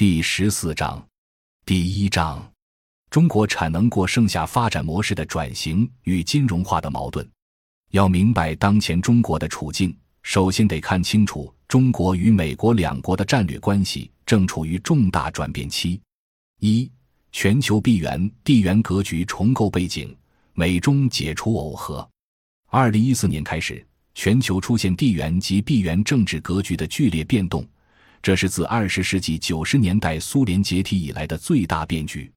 第十四章，第一章，中国产能过剩下发展模式的转型与金融化的矛盾。要明白当前中国的处境，首先得看清楚中国与美国两国的战略关系正处于重大转变期。一、全球地缘地缘格局重构背景，美中解除耦合。二零一四年开始，全球出现地缘及地缘政治格局的剧烈变动。这是自二十世纪九十年代苏联解体以来的最大变局。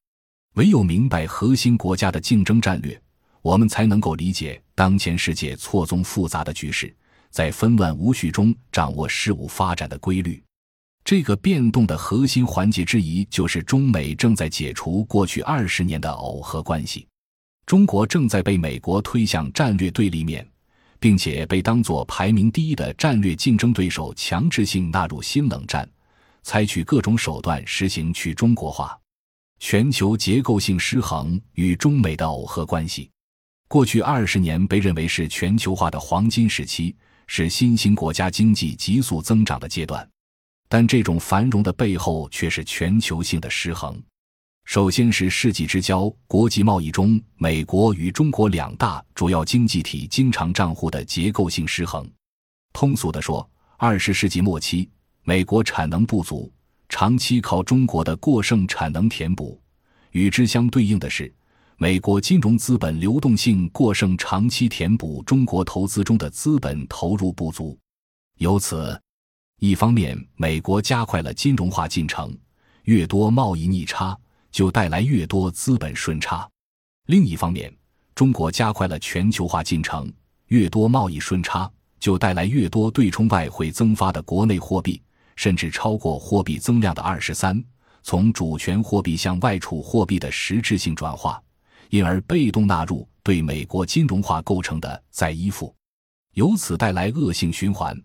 唯有明白核心国家的竞争战略，我们才能够理解当前世界错综复杂的局势，在纷乱无序中掌握事物发展的规律。这个变动的核心环节之一，就是中美正在解除过去二十年的耦合关系。中国正在被美国推向战略对立面。并且被当作排名第一的战略竞争对手，强制性纳入新冷战，采取各种手段实行去中国化。全球结构性失衡与中美的耦合关系，过去二十年被认为是全球化的黄金时期，是新兴国家经济急速增长的阶段，但这种繁荣的背后却是全球性的失衡。首先是世纪之交国际贸易中，美国与中国两大主要经济体经常账户的结构性失衡。通俗地说，二十世纪末期，美国产能不足，长期靠中国的过剩产能填补；与之相对应的是，美国金融资本流动性过剩，长期填补中国投资中的资本投入不足。由此，一方面，美国加快了金融化进程，越多贸易逆差。就带来越多资本顺差。另一方面，中国加快了全球化进程，越多贸易顺差就带来越多对冲外汇增发的国内货币，甚至超过货币增量的二十三，从主权货币向外储货币的实质性转化，因而被动纳入对美国金融化构成的再依附，由此带来恶性循环。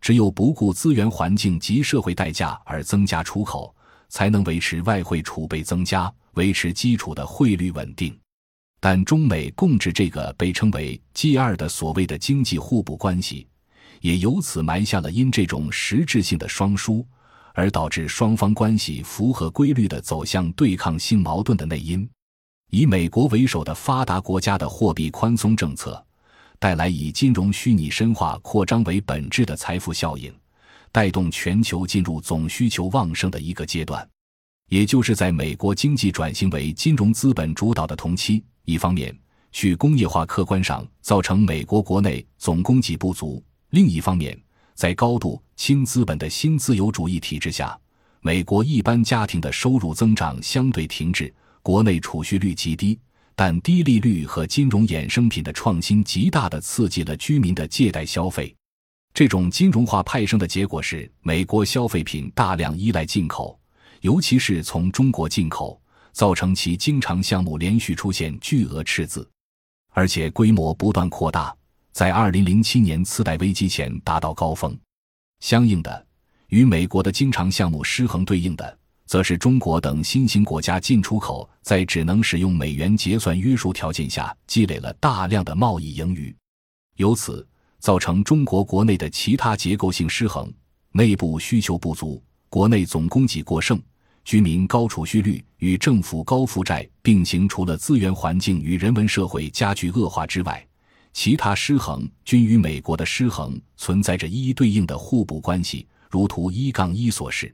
只有不顾资源环境及社会代价而增加出口。才能维持外汇储备增加，维持基础的汇率稳定。但中美共治这个被称为 G 二的所谓的经济互补关系，也由此埋下了因这种实质性的双输而导致双方关系符合规律的走向对抗性矛盾的内因。以美国为首的发达国家的货币宽松政策，带来以金融虚拟深化扩张为本质的财富效应。带动全球进入总需求旺盛的一个阶段，也就是在美国经济转型为金融资本主导的同期。一方面，去工业化客观上造成美国国内总供给不足；另一方面，在高度轻资本的新自由主义体制下，美国一般家庭的收入增长相对停滞，国内储蓄率极低，但低利率和金融衍生品的创新极大的刺激了居民的借贷消费。这种金融化派生的结果是，美国消费品大量依赖进口，尤其是从中国进口，造成其经常项目连续出现巨额赤字，而且规模不断扩大，在二零零七年次贷危机前达到高峰。相应的，与美国的经常项目失衡对应的，则是中国等新兴国家进出口在只能使用美元结算约束条件下，积累了大量的贸易盈余，由此。造成中国国内的其他结构性失衡，内部需求不足，国内总供给过剩，居民高储蓄率与政府高负债并行，除了资源环境与人文社会加剧恶化之外，其他失衡均与美国的失衡存在着一一对应的互补关系。如图一杠一所示，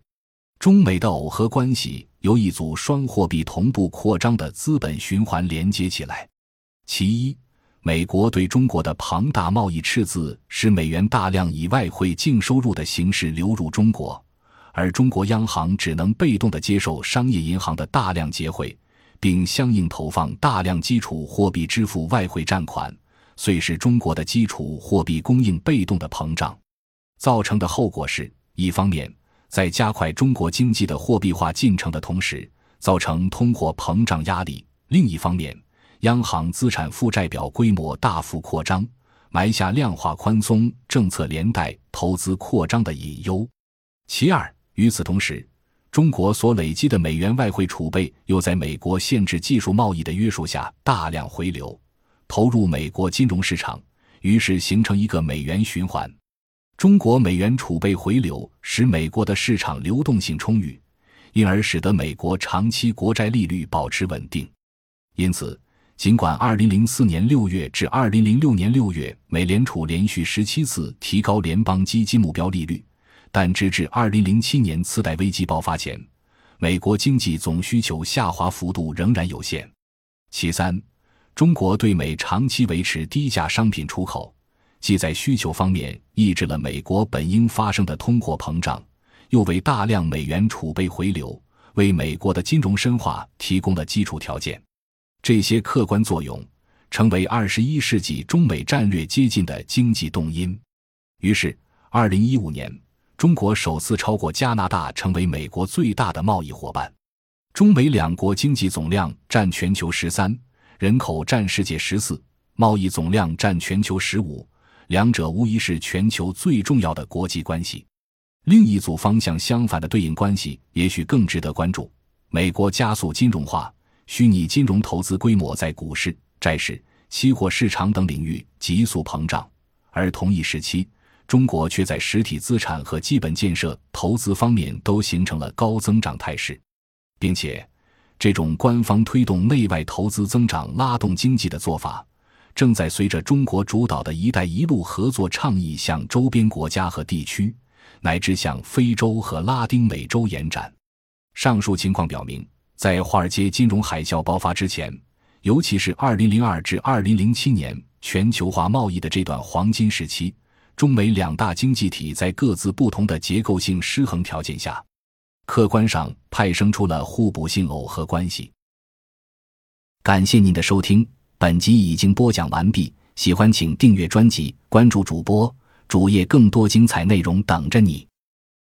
中美的耦合关系由一组双货币同步扩张的资本循环连接起来，其一。美国对中国的庞大贸易赤字，使美元大量以外汇净收入的形式流入中国，而中国央行只能被动的接受商业银行的大量结汇，并相应投放大量基础货币支付外汇占款，遂使中国的基础货币供应被动的膨胀。造成的后果是，一方面在加快中国经济的货币化进程的同时，造成通货膨胀压力；另一方面。央行资产负债表规模大幅扩张，埋下量化宽松政策连带投资扩张的隐忧。其二，与此同时，中国所累积的美元外汇储备又在美国限制技术贸易的约束下大量回流，投入美国金融市场，于是形成一个美元循环。中国美元储备回流，使美国的市场流动性充裕，因而使得美国长期国债利率保持稳定。因此，尽管2004年6月至2006年6月，美联储连续十七次提高联邦基金目标利率，但直至2007年次贷危机爆发前，美国经济总需求下滑幅度仍然有限。其三，中国对美长期维持低价商品出口，既在需求方面抑制了美国本应发生的通货膨胀，又为大量美元储备回流，为美国的金融深化提供了基础条件。这些客观作用成为二十一世纪中美战略接近的经济动因。于是，二零一五年，中国首次超过加拿大成为美国最大的贸易伙伴。中美两国经济总量占全球十三，人口占世界十四，贸易总量占全球十五，两者无疑是全球最重要的国际关系。另一组方向相反的对应关系，也许更值得关注：美国加速金融化。虚拟金融投资规模在股市、债市、期货市场等领域急速膨胀，而同一时期，中国却在实体资产和基本建设投资方面都形成了高增长态势，并且，这种官方推动内外投资增长、拉动经济的做法，正在随着中国主导的一带一路合作倡议向周边国家和地区，乃至向非洲和拉丁美洲延展。上述情况表明。在华尔街金融海啸爆发之前，尤其是2002至2007年全球化贸易的这段黄金时期，中美两大经济体在各自不同的结构性失衡条件下，客观上派生出了互补性耦合关系。感谢您的收听，本集已经播讲完毕。喜欢请订阅专辑，关注主播主页，更多精彩内容等着你。